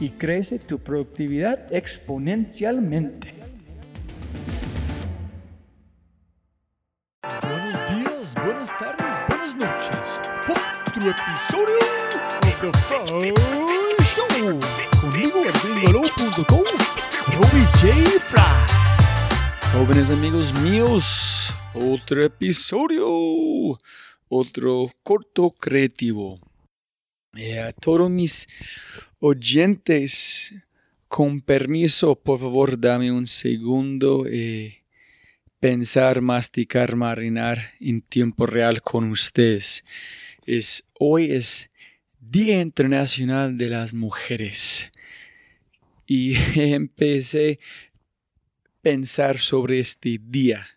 y crece tu productividad exponencialmente. Buenos días, buenas tardes, buenas noches. Otro episodio de The Fry Show. Conmigo, gringolo.com, Robbie J. Fry. Jóvenes amigos míos, otro episodio, otro corto creativo. Eh, todos mis oyentes, con permiso, por favor, dame un segundo. Eh, pensar, masticar, marinar en tiempo real con ustedes. Es, hoy es Día Internacional de las Mujeres. Y empecé pensar sobre este día.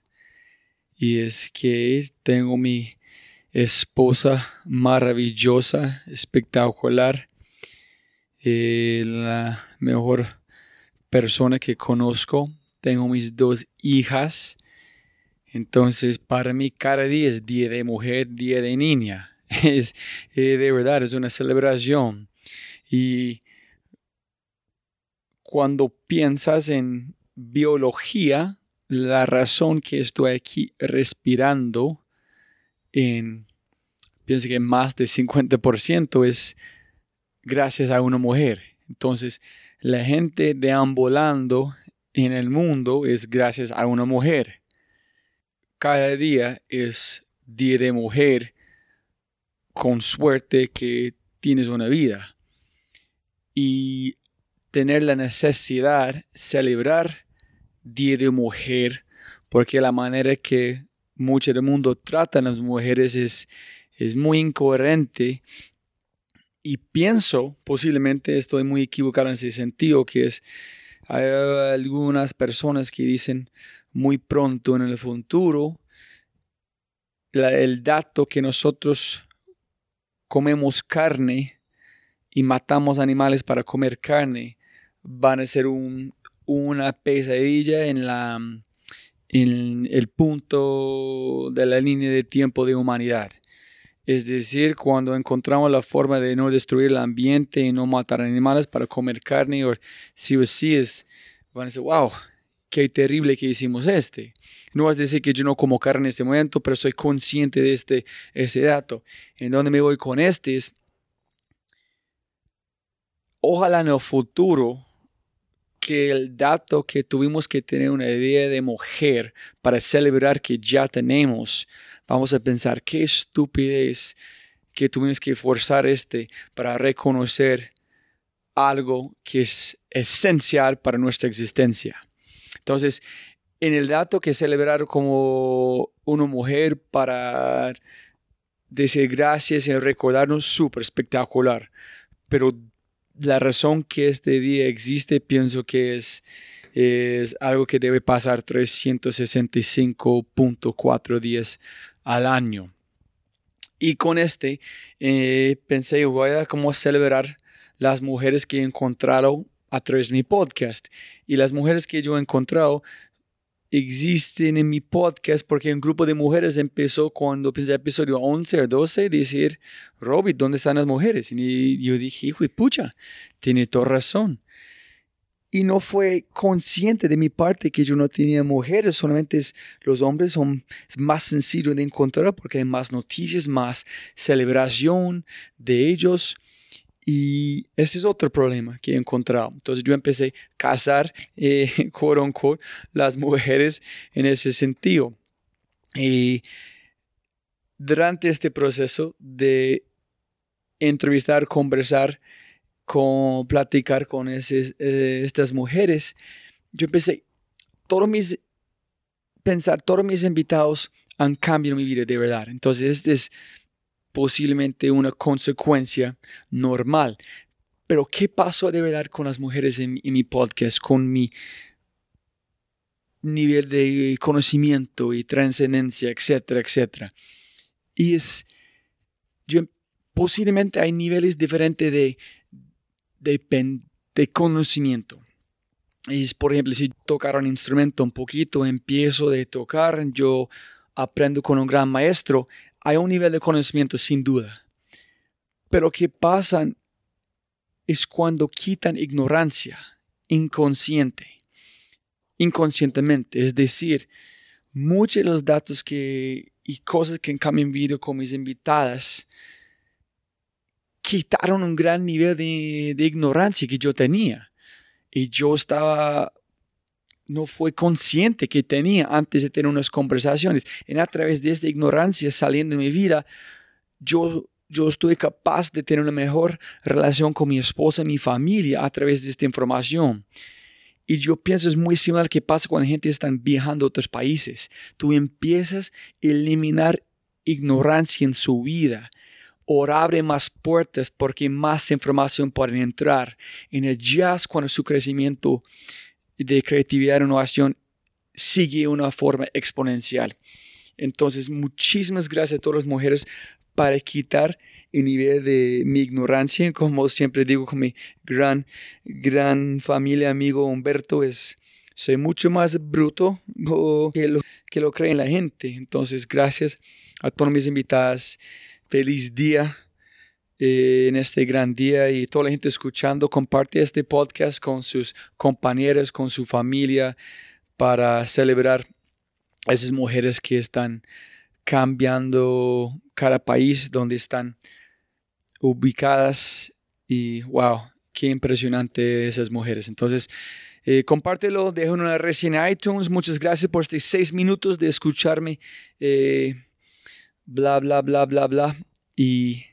Y es que tengo mi esposa maravillosa, espectacular, eh, la mejor persona que conozco. Tengo mis dos hijas. Entonces, para mí cada día es día de mujer, día de niña. Es eh, de verdad, es una celebración. Y cuando piensas en biología, la razón que estoy aquí respirando en, pienso que más de 50% es gracias a una mujer. Entonces, la gente deambulando en el mundo es gracias a una mujer. Cada día es día de mujer con suerte que tienes una vida. Y tener la necesidad celebrar Día de Mujer, porque la manera que mucho del mundo trata a las mujeres es, es muy incoherente. Y pienso, posiblemente estoy muy equivocado en ese sentido, que es, hay algunas personas que dicen muy pronto en el futuro, el dato que nosotros comemos carne y matamos animales para comer carne van a ser un, una pesadilla en, la, en el punto de la línea de tiempo de humanidad. Es decir, cuando encontramos la forma de no destruir el ambiente y no matar animales para comer carne, o si o si es, van a decir, wow, qué terrible que hicimos este. No a decir que yo no como carne en este momento, pero soy consciente de este, este dato. En donde me voy con este es, ojalá en el futuro que el dato que tuvimos que tener una idea de mujer para celebrar que ya tenemos, vamos a pensar qué estupidez que tuvimos que forzar este para reconocer algo que es esencial para nuestra existencia. Entonces, en el dato que celebrar como una mujer para decir gracias y recordarnos súper espectacular. Pero la razón que este día existe pienso que es, es algo que debe pasar 365.4 días al año. Y con este eh, pensé, voy a como celebrar las mujeres que he encontrado a través de mi podcast. Y las mujeres que yo he encontrado existen en mi podcast porque un grupo de mujeres empezó cuando pensé episodio 11 o 12 decir, Robbie, ¿dónde están las mujeres? Y yo dije, hijo de pucha, tiene toda razón. Y no fue consciente de mi parte que yo no tenía mujeres, solamente los hombres son más sencillos de encontrar porque hay más noticias, más celebración de ellos. Y ese es otro problema que he encontrado. Entonces yo empecé a casar, eh, las mujeres en ese sentido. Y durante este proceso de entrevistar, conversar, con, platicar con eh, estas mujeres, yo empecé, todos mis, pensar, todos mis invitados han cambiado mi vida de verdad. Entonces este es posiblemente una consecuencia normal. Pero ¿qué pasó de verdad con las mujeres en, mi podcast, con mi nivel de conocimiento y trascendencia, etcétera, etcétera? Y es, yo, posiblemente hay niveles diferentes de, de, de conocimiento. Es, por ejemplo, si tocar un instrumento un poquito, empiezo de tocar, yo aprendo con un gran maestro, hay un nivel de conocimiento sin duda. Pero qué pasa es cuando quitan ignorancia inconsciente, inconscientemente. Es decir, muchos de los datos que, y cosas que en mi video con mis invitadas quitaron un gran nivel de, ignorancia que yo tenía. Y yo estaba no fue consciente que tenía antes de tener unas conversaciones. En a través de esta ignorancia saliendo de mi vida, yo, yo estoy capaz de tener una mejor relación con mi esposa y mi familia a través de esta información. Y yo pienso es muy similar que pasa cuando la gente está viajando a otros países. Tú empiezas a eliminar ignorancia en su vida o abre más puertas porque más información puede entrar. En el jazz, cuando su crecimiento de creatividad e innovación sigue una forma exponencial. Entonces, muchísimas gracias a todas las mujeres para quitar el nivel de mi ignorancia. Como siempre digo con mi gran, gran familia, amigo Humberto, es, soy mucho más bruto que lo, que lo cree la gente. Entonces, gracias a todas mis invitadas. Feliz día eh, en este gran día y toda la gente escuchando, comparte este podcast con sus compañeros, con su familia, para celebrar a esas mujeres que están cambiando cada país donde están ubicadas y wow, qué impresionante esas mujeres. Entonces, eh, compártelo, deja una reseña en iTunes. Muchas gracias por estos seis minutos de escucharme. Eh, bla, bla, bla, bla, bla. Y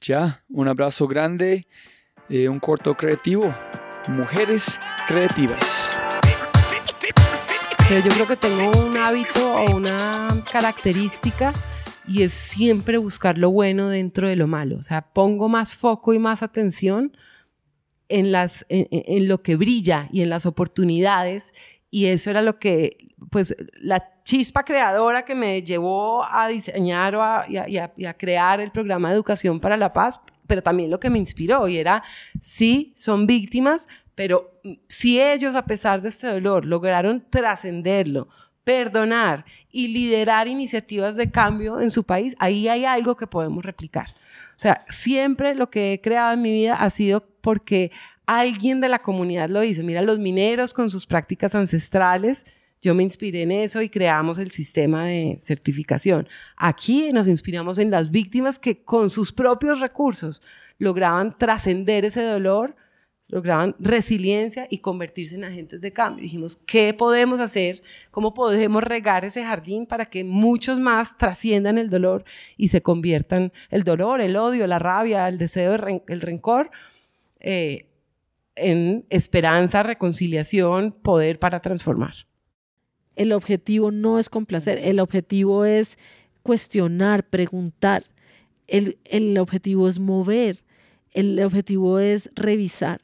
ya, un abrazo grande, eh, un corto creativo. Mujeres creativas. Pero yo creo que tengo un hábito o una característica y es siempre buscar lo bueno dentro de lo malo. O sea, pongo más foco y más atención en, las, en lo que brilla y en las oportunidades y eso era lo que, pues, la chispa creadora que me llevó a diseñar y, a, crear el programa de educación para la paz, pero también lo que me inspiró y era, sí, son víctimas, pero si ellos, a pesar de este dolor, lograron trascenderlo, perdonar y liderar iniciativas de cambio en su país, ahí hay algo que podemos replicar. O sea, siempre lo que he creado en mi vida ha sido porque alguien de la comunidad lo hizo. Mira, los mineros con sus prácticas ancestrales, yo me inspiré en eso y creamos el sistema de certificación. Aquí nos inspiramos en las víctimas que con sus propios recursos lograban trascender ese dolor, lograban resiliencia y convertirse en agentes de cambio. Dijimos, ¿qué podemos hacer? ¿Cómo podemos regar ese jardín para que muchos más trasciendan el dolor y se conviertan el dolor, el odio, la rabia, el deseo, el rencor? Eh, en esperanza, reconciliación, poder para transformar. El objetivo no es complacer, el objetivo es cuestionar, preguntar. El, el objetivo es mover, el objetivo es revisar,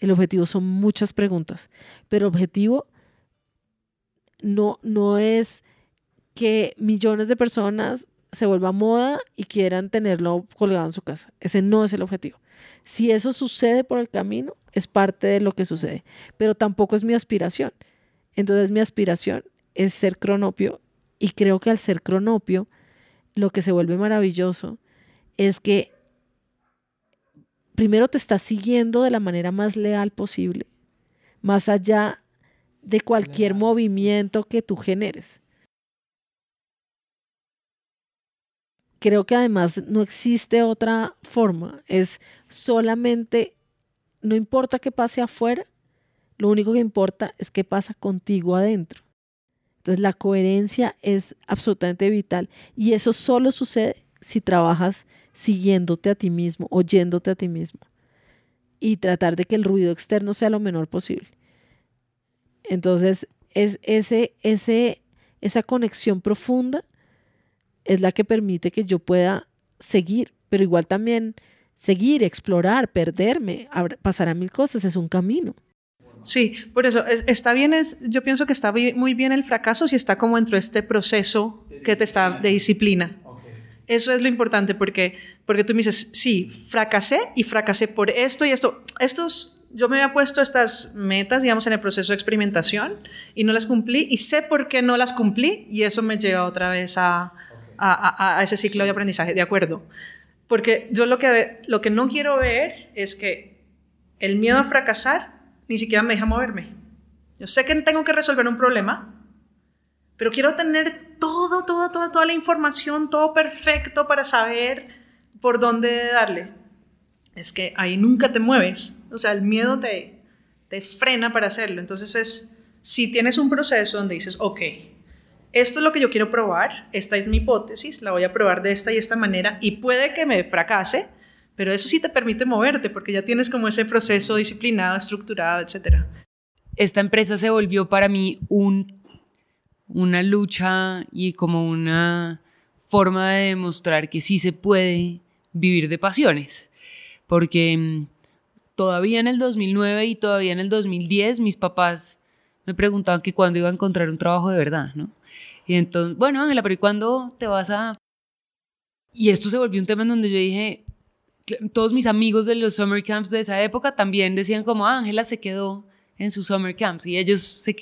el objetivo son muchas preguntas, pero el objetivo no, no es que millones de personas se vuelva moda y quieran tenerlo colgado en su casa. Ese no es el objetivo. Si eso sucede por el camino, es parte de lo que sucede, pero tampoco es mi aspiración. Entonces mi aspiración es ser cronopio y creo que al ser cronopio, lo que se vuelve maravilloso es que primero te estás siguiendo de la manera más leal posible, más allá de cualquier movimiento que tú generes. Creo que además no existe otra forma, es solamente, no importa qué pase afuera, lo único que importa es qué pasa contigo adentro. Entonces la coherencia es absolutamente vital y eso solo sucede si trabajas siguiéndote a ti mismo, oyéndote a ti mismo y tratar de que el ruido externo sea lo menor posible. Entonces, es ese, ese, esa conexión profunda es la que permite que yo pueda seguir, pero igual también seguir, explorar, perderme, pasar a mil cosas, es un camino. Sí, por eso está bien, es, yo pienso que está muy bien el fracaso si está como dentro de este proceso que te está de disciplina. Eso es lo importante porque, porque tú me dices, sí, fracasé y fracasé por esto y esto. Estos, yo me había puesto estas metas, digamos, en el proceso de experimentación y no las cumplí y sé por qué no las cumplí y eso me lleva otra vez a, a, ese ciclo de aprendizaje, de acuerdo. Porque yo lo que, lo que no quiero ver es que el miedo a fracasar ni siquiera me deja moverme. Yo sé que tengo que resolver un problema, pero quiero tener todo, todo, toda, toda la información, todo perfecto para saber por dónde darle. Es que ahí nunca te mueves. O sea, el miedo te, te frena para hacerlo. Entonces es, si tienes un proceso donde dices, ok, esto es lo que yo quiero probar, esta es mi hipótesis, la voy a probar de esta y esta manera y puede que me fracase, pero eso sí te permite moverte porque ya tienes como ese proceso disciplinado, estructurado, etc. Esta empresa se volvió para mí un, una lucha y como una forma de demostrar que sí se puede vivir de pasiones, porque mm, todavía en el 2009 y todavía en el 2010 mis papás me preguntaban que cuándo iba a encontrar un trabajo de verdad, ¿no? Y entonces, bueno, Ángela, pero ¿y cuándo te vas a...? Y esto se volvió un tema en donde yo dije, todos mis amigos de los summer camps de esa época también decían como, ah, Ángela se quedó en sus summer camps y ellos se...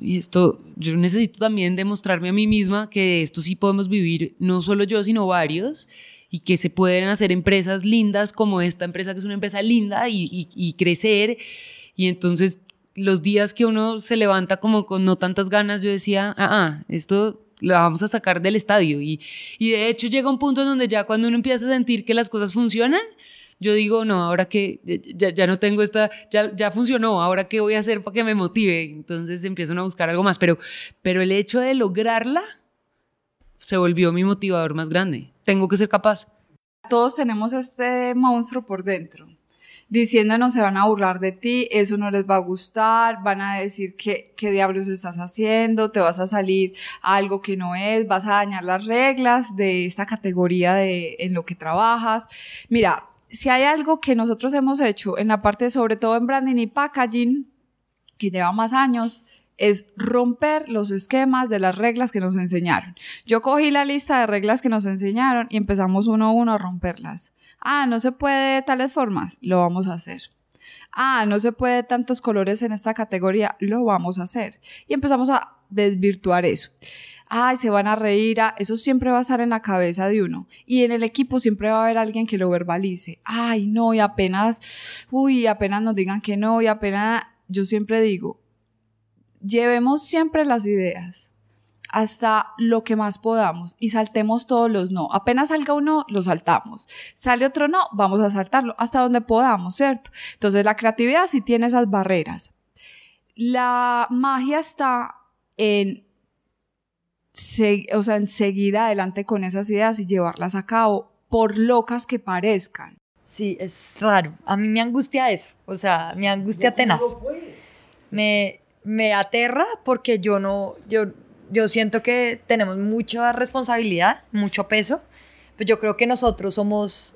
Y esto, yo necesito también demostrarme a mí misma que esto sí podemos vivir, no solo yo, sino varios, y que se pueden hacer empresas lindas como esta empresa, que es una empresa linda, y, y, y crecer. Y entonces los días que uno se levanta como con no tantas ganas, yo decía, ah, ah esto lo vamos a sacar del estadio. Y, y de hecho llega un punto en donde ya cuando uno empieza a sentir que las cosas funcionan, yo digo, no, ahora que ya, ya, no tengo esta, ya, ya funcionó, ahora qué voy a hacer para que me motive. Entonces empiezan a buscar algo más. Pero, pero el hecho de lograrla se volvió mi motivador más grande. Tengo que ser capaz. Todos tenemos este monstruo por dentro diciéndonos se van a burlar de ti, eso no les va a gustar, van a decir que, qué diablos estás haciendo, te vas a salir algo que no es, vas a dañar las reglas de esta categoría de, en lo que trabajas. Mira, si hay algo que nosotros hemos hecho en la parte, sobre todo en branding y packaging, que lleva más años, es romper los esquemas de las reglas que nos enseñaron. Yo cogí la lista de reglas que nos enseñaron y empezamos uno a uno a romperlas. Ah, no se puede de tales formas, lo vamos a hacer. Ah, no se puede tantos colores en esta categoría, lo vamos a hacer. Y empezamos a desvirtuar eso. Ay, se van a reír, ah, eso siempre va a estar en la cabeza de uno. Y en el equipo siempre va a haber alguien que lo verbalice. Ay, no, y apenas, uy, apenas nos digan que no, y apenas, yo siempre digo, llevemos siempre las ideas hasta lo que más podamos y saltemos todos los no. Apenas salga uno, lo saltamos. Sale otro no, vamos a saltarlo hasta donde podamos, ¿cierto? Entonces la creatividad sí tiene esas barreras. La magia está en, o sea, en seguir adelante con esas ideas y llevarlas a cabo, por locas que parezcan. Sí, es raro. A mí me angustia eso. O sea, me angustia tenaz. Me, me aterra porque yo no, yo yo siento que tenemos mucha responsabilidad, mucho peso, Pues yo creo que nosotros somos,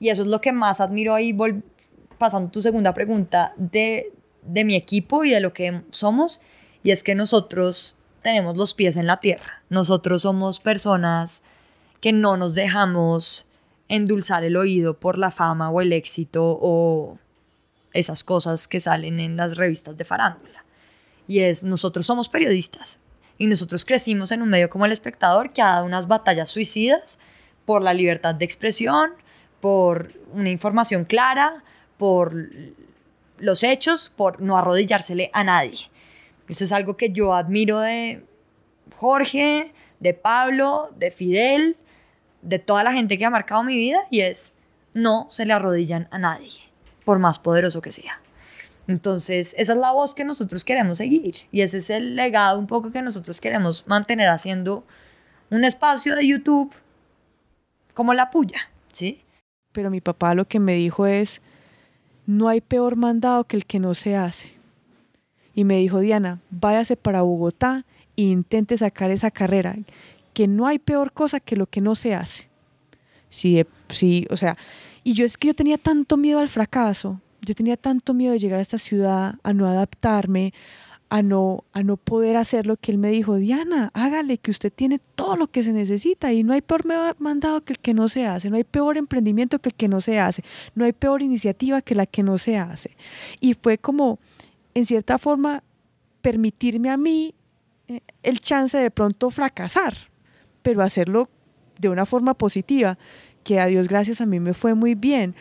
y eso es lo que más admiro ahí, pasando tu segunda pregunta, de, de mi equipo y de lo que somos, y es que nosotros tenemos los pies en la tierra. Nosotros somos personas que no nos dejamos endulzar el oído por la fama o el éxito o esas cosas que salen en las revistas de farándula. Y es, nosotros somos periodistas y nosotros crecimos en un medio como El Espectador que ha dado unas batallas suicidas por la libertad de expresión, por una información clara, por los hechos, por no arrodillársele a nadie. Eso es algo que yo admiro de Jorge, de Pablo, de Fidel, de toda la gente que ha marcado mi vida y es no se le arrodillan a nadie, por más poderoso que sea. Entonces, esa es la voz que nosotros queremos seguir y ese es el legado un poco que nosotros queremos mantener haciendo un espacio de YouTube como la puya, ¿sí? Pero mi papá lo que me dijo es, no hay peor mandado que el que no se hace. Y me dijo, Diana, váyase para Bogotá e intente sacar esa carrera, que no hay peor cosa que lo que no se hace. Sí, sí, o sea, y yo es que yo tenía tanto miedo al fracaso, yo tenía tanto miedo de llegar a esta ciudad, a no adaptarme, a no, a no poder hacer lo que él me dijo, Diana, hágale que usted tiene todo lo que se necesita y no hay peor mandado que el que no se hace, no hay peor emprendimiento que el que no se hace, no hay peor iniciativa que la que no se hace. Y fue como, en cierta forma, permitirme a mí eh, el chance de pronto fracasar, pero hacerlo de una forma positiva, que a Dios gracias a mí me fue muy bien.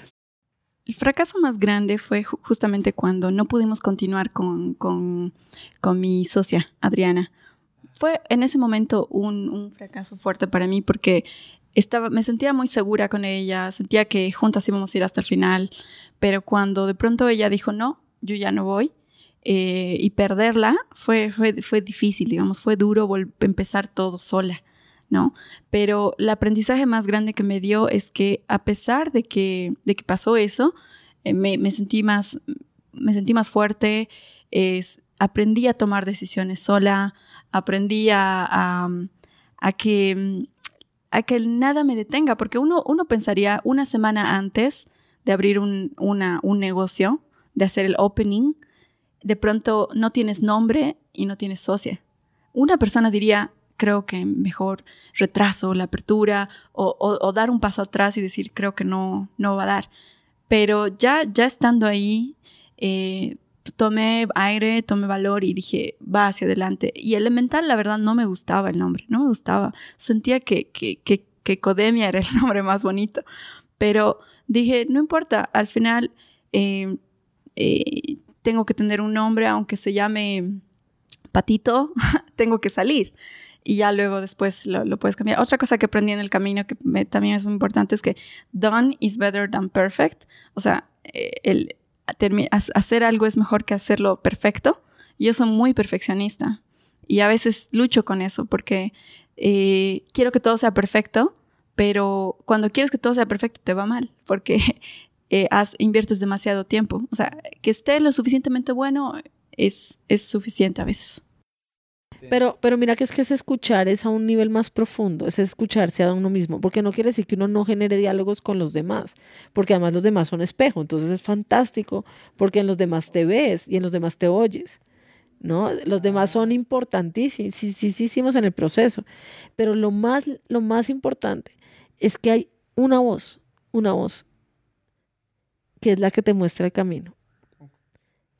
El fracaso más grande fue justamente cuando no pudimos continuar con, con, con mi socia, Adriana. Fue en ese momento un, un, fracaso fuerte para mí porque estaba, me sentía muy segura con ella, sentía que juntas íbamos a ir hasta el final, pero cuando de pronto ella dijo, no, yo ya no voy, eh, y perderla fue, fue, fue, difícil, digamos, fue duro empezar todo sola. ¿No? Pero el aprendizaje más grande que me dio es que a pesar de que, de que pasó eso, eh, me, me, sentí más, me sentí más fuerte, es, aprendí a tomar decisiones sola, aprendí a, a, que, a que nada me detenga, porque uno, uno pensaría una semana antes de abrir un, una, un negocio, de hacer el opening, de pronto no tienes nombre y no tienes socia. Una persona diría, creo que mejor retraso la apertura o, dar un paso atrás y decir, creo que no, no va a dar. Pero ya, ya estando ahí, eh, tomé aire, tomé valor y dije, va hacia adelante. Y Elemental, la verdad, no me gustaba el nombre, no me gustaba. Sentía que, que, que, Codemia era el nombre más bonito. Pero dije, no importa, al final eh, eh, tengo que tener un nombre, aunque se llame Patito, tengo que salir y ya luego después lo, puedes cambiar. Otra cosa que aprendí en el camino que también es muy importante es que done is better than perfect. O sea, eh, el, hacer algo es mejor que hacerlo perfecto. Yo soy muy perfeccionista y a veces lucho con eso porque eh, quiero que todo sea perfecto, pero cuando quieres que todo sea perfecto te va mal porque eh, inviertes demasiado tiempo. O sea, que esté lo suficientemente bueno es, es suficiente a veces. Pero, pero mira que es que es escuchar es a un nivel más profundo, es escucharse a uno mismo, porque no quiere decir que uno no genere diálogos con los demás, porque además los demás son espejo, entonces es fantástico, porque en los demás te ves y en los demás te oyes, ¿no? Los demás son importantísimos, sí, sí, sí, hicimos en el proceso, pero lo más, lo más importante es que hay una voz, una voz, que es la que te muestra el camino.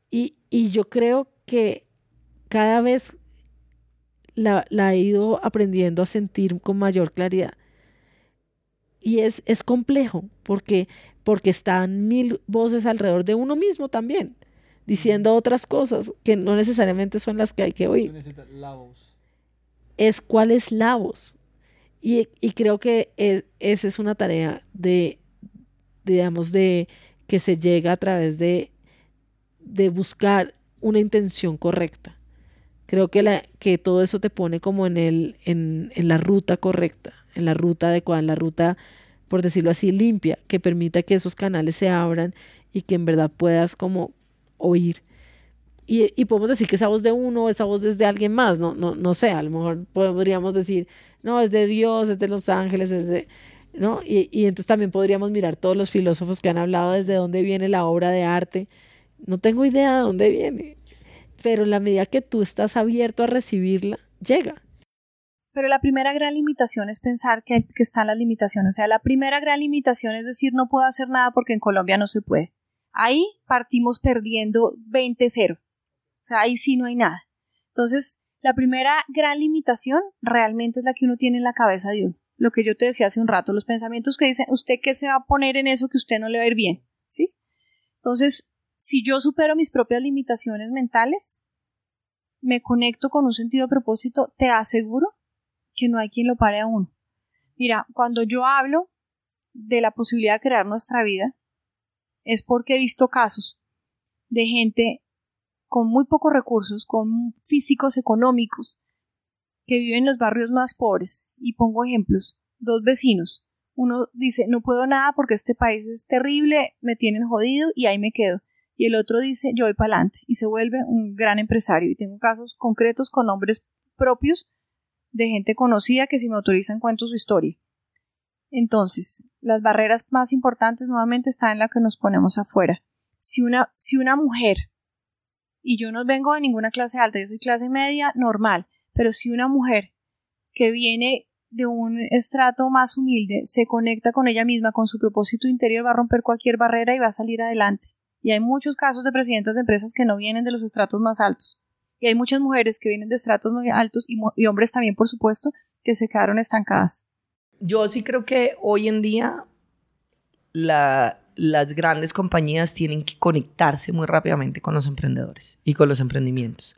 Y, y yo creo que cada vez la, he ido aprendiendo a sentir con mayor claridad. Y es, es complejo porque, porque están mil voces alrededor de uno mismo también, diciendo otras cosas que no necesariamente son las que hay que oír. Es cuál es la voz. Y, creo que e, esa es una tarea de, digamos, de que se llega a través de, de buscar una intención correcta. Creo que, la, que todo eso te pone como en, el, en, en la ruta correcta, en la ruta adecuada, en la ruta, por decirlo así, limpia, que permita que esos canales se abran y que en verdad puedas como oír. Y, y, podemos decir que esa voz de uno, esa voz es de alguien más, no, no, no sé, a lo mejor podríamos decir, no, es de Dios, es de los ángeles, es de... ¿no? Y, y entonces también podríamos mirar todos los filósofos que han hablado desde dónde viene la obra de arte. No tengo idea de dónde viene, pero en la medida que tú estás abierto a recibirla, llega. Pero la primera gran limitación es pensar que, que están las limitaciones. O sea, la primera gran limitación es decir, no puedo hacer nada porque en Colombia no se puede. Ahí partimos perdiendo 20-0. O sea, ahí sí no hay nada. Entonces, la primera gran limitación realmente es la que uno tiene en la cabeza de uno. Lo que yo te decía hace un rato, los pensamientos que dicen, ¿usted qué se va a poner en eso que usted no le va a ir bien? ¿Sí? Entonces, si yo supero mis propias limitaciones mentales, me conecto con un sentido de propósito, te aseguro que no hay quien lo pare a uno. Mira, cuando yo hablo de la posibilidad de crear nuestra vida, es porque he visto casos de gente con muy pocos recursos, con físicos económicos, que viven en los barrios más pobres. Y pongo ejemplos. Dos vecinos. Uno dice, no puedo nada porque este país es terrible, me tienen jodido y ahí me quedo. Y el otro dice, yo voy para adelante y se vuelve un gran empresario. Y tengo casos concretos con nombres propios de gente conocida que si me autorizan cuento su historia. Entonces, las barreras más importantes nuevamente están en la que nos ponemos afuera. Si una, si una mujer, y yo no vengo de ninguna clase alta, yo soy clase media normal, pero si una mujer que viene de un estrato más humilde se conecta con ella misma, con su propósito interior, va a romper cualquier barrera y va a salir adelante. Y hay muchos casos de presidentas de empresas que no vienen de los estratos más altos. Y hay muchas mujeres que vienen de estratos muy altos y, hombres también, por supuesto, que se quedaron estancadas. Yo sí creo que hoy en día la, las grandes compañías tienen que conectarse muy rápidamente con los emprendedores y con los emprendimientos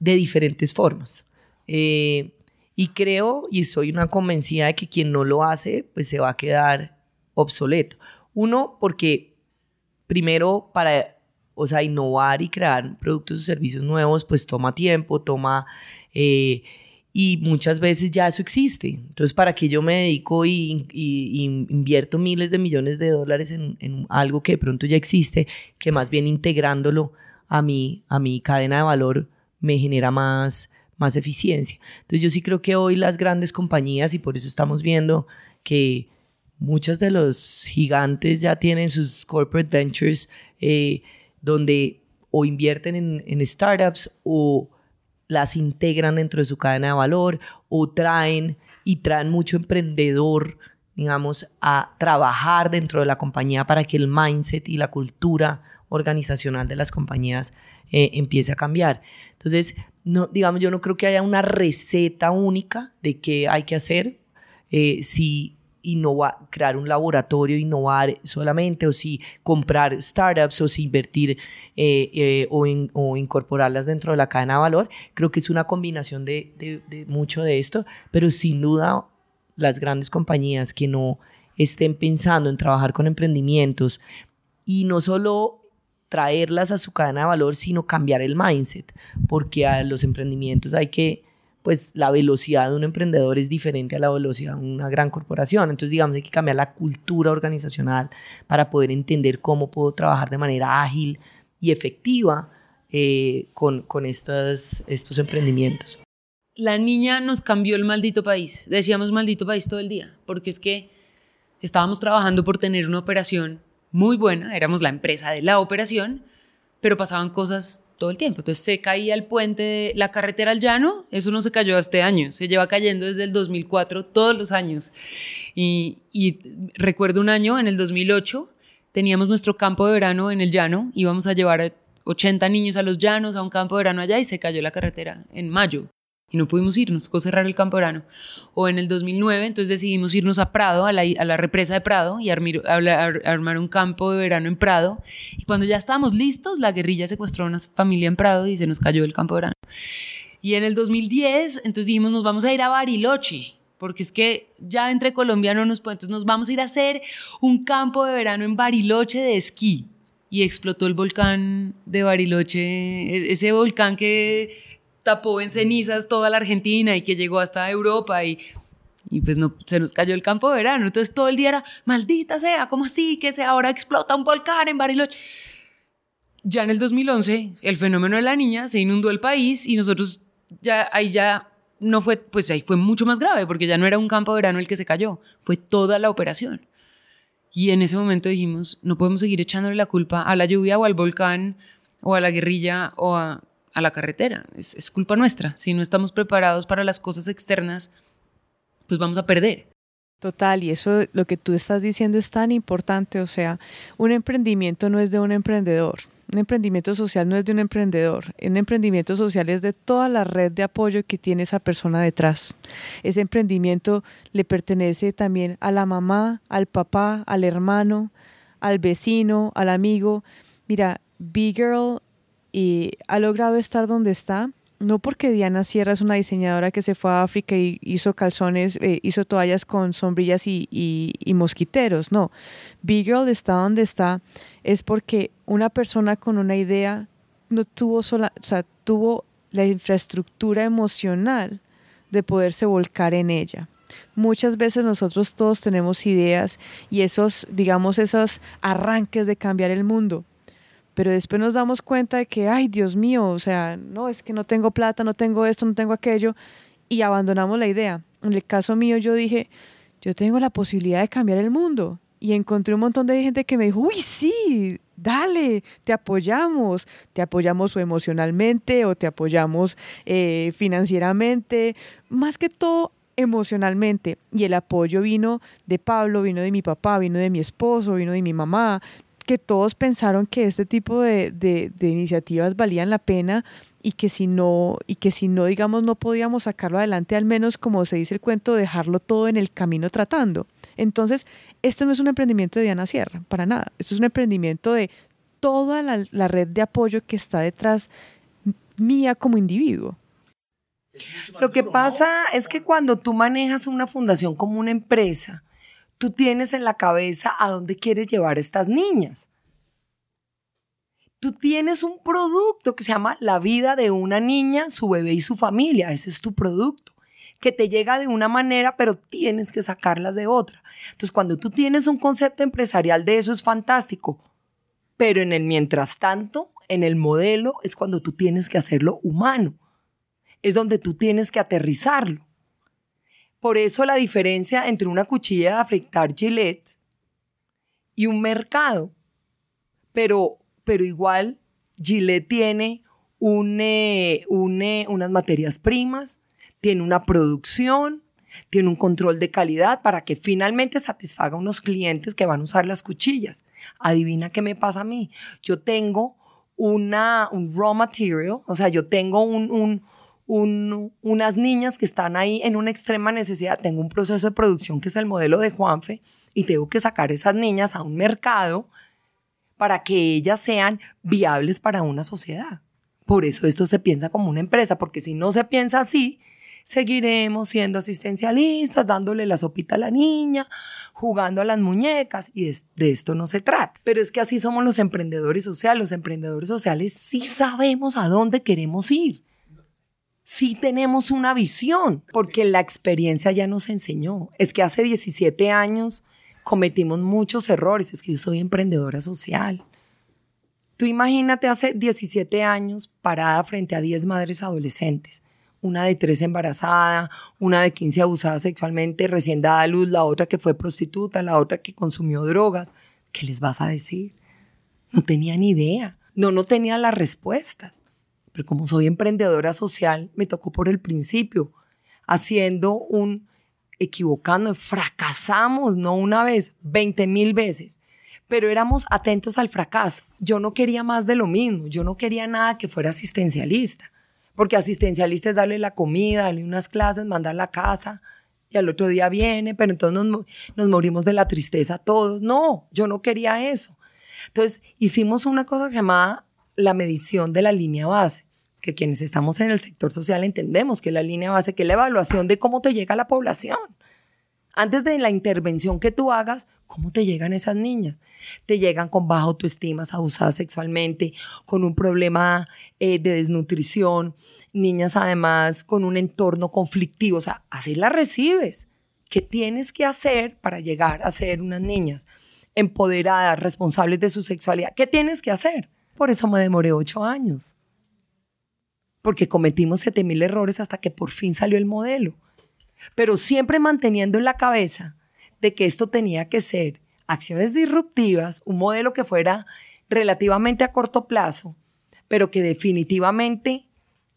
de diferentes formas. Eh, y creo y soy una convencida de que quien no lo hace, pues se va a quedar obsoleto. Uno, porque primero para o sea, innovar y crear productos o servicios nuevos, pues toma tiempo, toma... Eh, y muchas veces ya eso existe. Entonces, ¿para qué yo me dedico y, invierto miles de millones de dólares en, algo que de pronto ya existe, que más bien integrándolo a mi, a mi cadena de valor me genera más, más eficiencia? Entonces, yo sí creo que hoy las grandes compañías, y por eso estamos viendo que muchos de los gigantes ya tienen sus corporate ventures, eh, donde o invierten en, startups o las integran dentro de su cadena de valor o traen y traen mucho emprendedor, digamos, a trabajar dentro de la compañía para que el mindset y la cultura organizacional de las compañías eh, empiece a cambiar. Entonces, no, digamos, yo no creo que haya una receta única de qué hay que hacer. Eh, si innovar, crear un laboratorio, innovar solamente, o si comprar startups, o si invertir eh, eh, o, incorporarlas dentro de la cadena de valor. Creo que es una combinación de, de, mucho de esto, pero sin duda las grandes compañías que no estén pensando en trabajar con emprendimientos y no solo traerlas a su cadena de valor, sino cambiar el mindset, porque a los emprendimientos hay que pues la velocidad de un emprendedor es diferente a la velocidad de una gran corporación. Entonces, digamos, hay que cambiar la cultura organizacional para poder entender cómo puedo trabajar de manera ágil y efectiva eh, con, con estos, estos emprendimientos. La niña nos cambió el maldito país. Decíamos maldito país todo el día, porque es que estábamos trabajando por tener una operación muy buena, éramos la empresa de la operación, pero pasaban cosas todo el tiempo. Entonces se caía el puente, de la carretera al llano, eso no se cayó este año, se lleva cayendo desde el 2004 todos los años. Y, recuerdo un año, en el 2008, teníamos nuestro campo de verano en el llano, íbamos a llevar 80 niños a los llanos, a un campo de verano allá y se cayó la carretera en mayo y no pudimos ir, nos tocó cerrar el campo verano. O en el 2009, entonces decidimos irnos a Prado, a la, a la represa de Prado, y armar un campo de verano en Prado. Y cuando ya estábamos listos, la guerrilla secuestró a una familia en Prado y se nos cayó el campo de verano. Y en el 2010, entonces dijimos, nos vamos a ir a Bariloche, porque es que ya entre colombianos nos puede, entonces nos vamos a ir a hacer un campo de verano en Bariloche de esquí. Y explotó el volcán de Bariloche, e-, ese volcán que tapó en cenizas toda la Argentina y que llegó hasta Europa y, y pues no, se nos cayó el campo de verano. Entonces todo el día era, maldita sea, ¿cómo así que se ahora explota un volcán en Bariloche? Ya en el 2011, el fenómeno de la niña se inundó el país y nosotros ya ahí ya no fue, pues ahí fue mucho más grave, porque ya no era un campo de verano el que se cayó, fue toda la operación. Y en ese momento dijimos, no podemos seguir echándole la culpa a la lluvia o al volcán o a la guerrilla o a, a la carretera. Es, es culpa nuestra. Si no estamos preparados para las cosas externas, pues vamos a perder. Total, y eso lo que tú estás diciendo es tan importante, o sea, un emprendimiento no es de un emprendedor, un emprendimiento social no es de un emprendedor, un emprendimiento social es de toda la red de apoyo que tiene esa persona detrás. Ese emprendimiento le pertenece también a la mamá, al papá, al hermano, al vecino, al amigo. Mira, Big Girl y ha logrado estar donde está no porque Diana Sierra es una diseñadora que se fue a África y hizo calzones, eh, hizo toallas con sombrillas y, y, mosquiteros, no. Big Girl está donde está es porque una persona con una idea no tuvo sola, o sea, tuvo la infraestructura emocional de poderse volcar en ella. Muchas veces nosotros todos tenemos ideas y esos, digamos, esos arranques de cambiar el mundo, pero después nos damos cuenta de que, ay, Dios mío, o sea, no, es que no tengo plata, no tengo esto, no tengo aquello, y abandonamos la idea. En el caso mío yo dije, yo tengo la posibilidad de cambiar el mundo. Y encontré un montón de gente que me dijo, uy, sí, dale, te apoyamos, te apoyamos o emocionalmente o te apoyamos eh, financieramente, más que todo emocionalmente. Y el apoyo vino de Pablo, vino de mi papá, vino de mi esposo, vino de mi mamá, que todos pensaron que este tipo de, de, iniciativas valían la pena y que si no, y que si no, digamos, no podíamos sacarlo adelante, al menos como se dice el cuento, dejarlo todo en el camino tratando. Entonces, esto no es un emprendimiento de Diana Sierra, para nada. Esto es un emprendimiento de toda la, la red de apoyo que está detrás mía como individuo. Lo que pasa es que cuando tú manejas una fundación como una empresa, tú tienes en la cabeza a dónde quieres llevar a estas niñas. Tú tienes un producto que se llama La vida de una niña, su bebé y su familia. Ese es tu producto, que te llega de una manera, pero tienes que sacarlas de otra. Entonces, cuando tú tienes un concepto empresarial de eso, es fantástico. Pero en el mientras tanto, en el modelo, es cuando tú tienes que hacerlo humano. Es donde tú tienes que aterrizarlo. Por eso la diferencia entre una cuchilla de afectar Gillette y un mercado. Pero, pero igual Gillette tiene eh, unas materias primas, tiene una producción, tiene un control de calidad para que finalmente satisfaga a unos clientes que van a usar las cuchillas. Adivina qué me pasa a mí. Yo tengo una, un raw material, o sea, yo tengo un, unas niñas que están ahí en una extrema necesidad. Tengo un proceso de producción que es el modelo de Juanfe y tengo que sacar esas niñas a un mercado para que ellas sean viables para una sociedad. Por eso esto se piensa como una empresa, porque si no se piensa así, seguiremos siendo asistencialistas, dándole la sopita a la niña, jugando a las muñecas, y de, esto no se trata. Pero es que así somos los emprendedores sociales. Los emprendedores sociales sí sabemos a dónde queremos ir sí tenemos una visión, porque la experiencia ya nos enseñó. Es que hace 17 años cometimos muchos errores, es que yo soy emprendedora social. Tú imagínate hace 17 años parada frente a 10 madres adolescentes, una de 3 embarazada, una de 15 abusada sexualmente, recién dada a luz, la otra que fue prostituta, la otra que consumió drogas. ¿Qué les vas a decir? No tenía ni idea, no, no tenía las respuestas. Pero como soy emprendedora social, me tocó por el principio, haciendo un, equivocando, fracasamos, no una vez, 20 mil veces, pero éramos atentos al fracaso. Yo no quería más de lo mismo, yo no quería nada que fuera asistencialista, porque asistencialista es darle la comida, darle unas clases, mandar la casa, y al otro día viene, pero entonces nos, nos morimos de la tristeza todos. No, yo no quería eso. Entonces hicimos una cosa que se la medición de la línea base, que quienes estamos en el sector social entendemos que la línea base, que es la evaluación de cómo te llega la población. Antes de la intervención que tú hagas, ¿cómo te llegan esas niñas? Te llegan con baja autoestima, abusadas sexualmente, con un problema eh, de desnutrición, niñas además con un entorno conflictivo, o sea, así las recibes. ¿Qué tienes que hacer para llegar a ser unas niñas empoderadas, responsables de su sexualidad? ¿Qué tienes que hacer? Por eso me demoré ocho años. porque cometimos 7000 errores hasta que por fin salió el modelo. Pero siempre manteniendo en la cabeza de que esto tenía que ser acciones disruptivas, un modelo que fuera relativamente a corto plazo, pero que definitivamente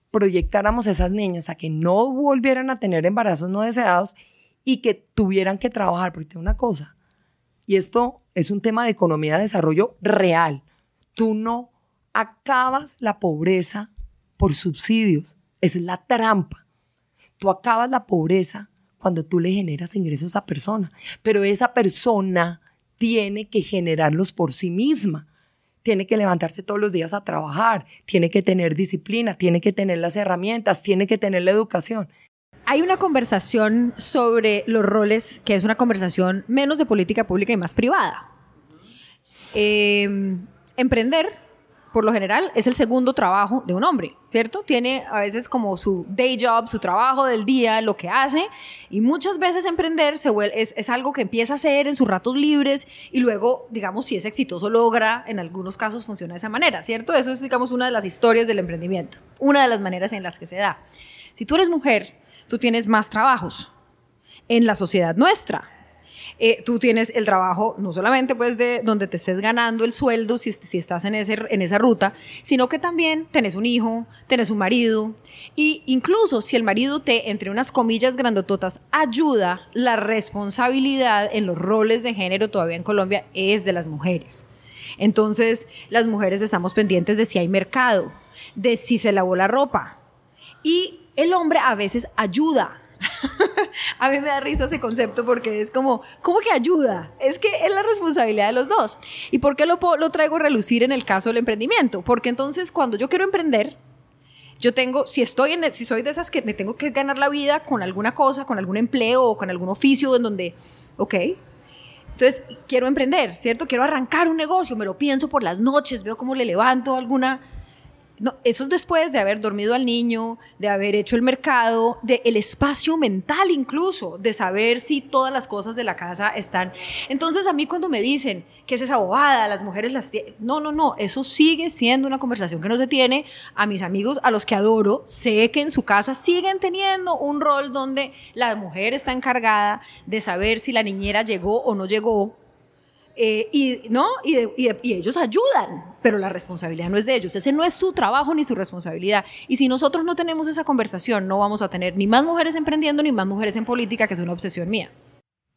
proyectáramos a esas niñas a que no volvieran a tener embarazos no deseados y que tuvieran que trabajar, porque tengo una cosa, y esto es un tema de economía de desarrollo real, tú no acabas la pobreza por subsidios, esa es la trampa. Tú acabas la pobreza cuando tú le generas ingresos a persona, pero esa persona tiene que generarlos por sí misma. Tiene que levantarse todos los días a trabajar, tiene que tener disciplina, tiene que tener las herramientas, tiene que tener la educación. Hay una conversación sobre los roles que es una conversación menos de política pública y más privada. Eh, emprender por lo general, es el segundo trabajo de un hombre, ¿cierto? Tiene a veces como su day job, su trabajo del día, lo que hace, y muchas veces emprender es, es algo que empieza a hacer en sus ratos libres y luego, digamos, si es exitoso, logra, en algunos casos funciona de esa manera, ¿cierto? Eso es, digamos, una de las historias del emprendimiento, una de las maneras en las que se da. Si tú eres mujer, tú tienes más trabajos en la sociedad nuestra, eh, tú tienes el trabajo no solamente pues de donde te estés ganando el sueldo si, estás en, ese, en esa ruta, sino que también tenés un hijo, tenés un marido y incluso si el marido te, entre unas comillas grandototas, ayuda, la responsabilidad en los roles de género todavía en Colombia es de las mujeres. Entonces, las mujeres estamos pendientes de si hay mercado, de si se lavó la ropa. Y el hombre a veces ayuda a mí me da risa ese concepto porque es como, ¿cómo que ayuda? Es que es la responsabilidad de los dos. ¿Y por qué lo, lo traigo a relucir en el caso del emprendimiento? Porque entonces cuando yo quiero emprender, yo tengo, si estoy en, si soy de esas que me tengo que ganar la vida con alguna cosa, con algún empleo o con algún oficio en donde, ok, entonces quiero emprender, ¿cierto? Quiero arrancar un negocio, me lo pienso por las noches, veo cómo le levanto alguna no, eso es después de haber dormido al niño, de haber hecho el mercado, de el espacio mental incluso, de saber si todas las cosas de la casa están. Entonces a mí cuando me dicen que es esa las mujeres las no, no, no, eso sigue siendo una conversación que no se tiene. A mis amigos, a los que adoro, sé que en su casa siguen teniendo un rol donde la mujer está encargada de saber si la niñera llegó o no llegó, eh, y, ¿no? Y, y, ellos ayudan, pero la responsabilidad no es de ellos. Ese no es su trabajo ni su responsabilidad. Y si nosotros no tenemos esa conversación, no vamos a tener ni más mujeres emprendiendo ni más mujeres en política, que es una obsesión mía.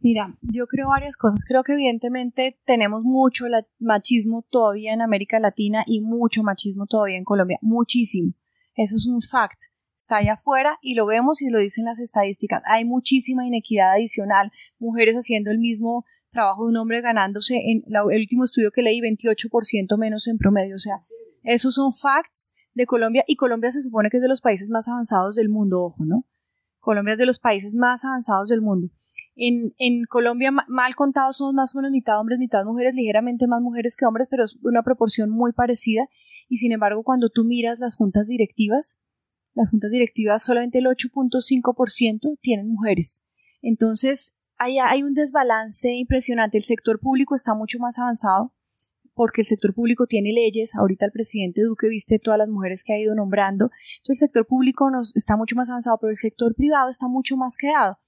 Mira, yo creo varias cosas. Creo que evidentemente tenemos mucho machismo todavía en América Latina y mucho machismo todavía en Colombia. Muchísimo. Eso es un fact. Está allá afuera y lo vemos y lo dicen las estadísticas. Hay muchísima inequidad adicional. Mujeres haciendo el mismo trabajo de un hombre ganándose en el último estudio que leí 28% menos en promedio. O sea, esos son facts de Colombia y Colombia se supone que es de los países más avanzados del mundo, ojo, ¿no? Colombia es de los países más avanzados del mundo. En, en Colombia, mal contados, somos más o menos mitad hombres, mitad mujeres, ligeramente más mujeres que hombres, pero es una proporción muy parecida. Y sin embargo, cuando tú miras las juntas directivas, las juntas directivas solamente el 8.5% tienen mujeres. Entonces, hay, un desbalance impresionante. El sector público está mucho más avanzado porque el sector público tiene leyes. Ahorita el presidente Duque viste todas las mujeres que ha ido nombrando. Entonces el sector público nos, está mucho más avanzado, pero el sector privado está mucho más quedado.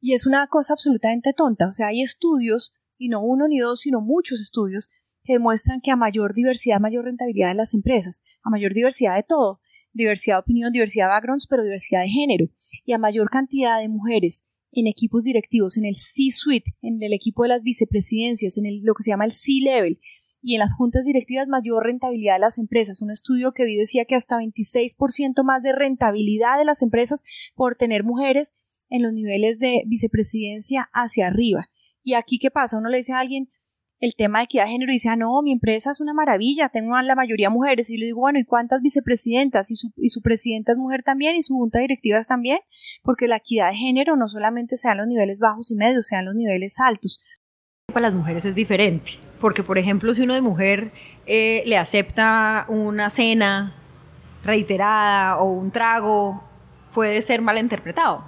Y es una cosa absolutamente tonta. O sea, hay estudios, y no uno ni dos, sino muchos estudios, que demuestran que a mayor diversidad, mayor rentabilidad de las empresas, a mayor diversidad de todo, diversidad de opinión, diversidad de backgrounds, pero diversidad de género, y a mayor cantidad de mujeres en equipos directivos, en el C-suite, en el equipo de las vicepresidencias, en lo que se llama el C-level y en las juntas directivas mayor rentabilidad de las empresas. Un estudio que vi decía que hasta 26% más de rentabilidad de las empresas por tener mujeres en los niveles de vicepresidencia hacia arriba. Y aquí, ¿qué pasa? Uno le dice a alguien, el tema de equidad de género y dice, ah, no, mi empresa es una maravilla, tengo la mayoría mujeres. Y le digo, bueno, ¿y cuántas vicepresidentas? ¿Y su, y su presidenta es mujer también? ¿Y su junta directiva es también? Porque la equidad de género no solamente sea en los niveles bajos y medios, sea en los niveles altos. Para las mujeres es diferente, porque por ejemplo, si uno de mujer eh, le acepta una cena reiterada o un trago, puede ser malinterpretado,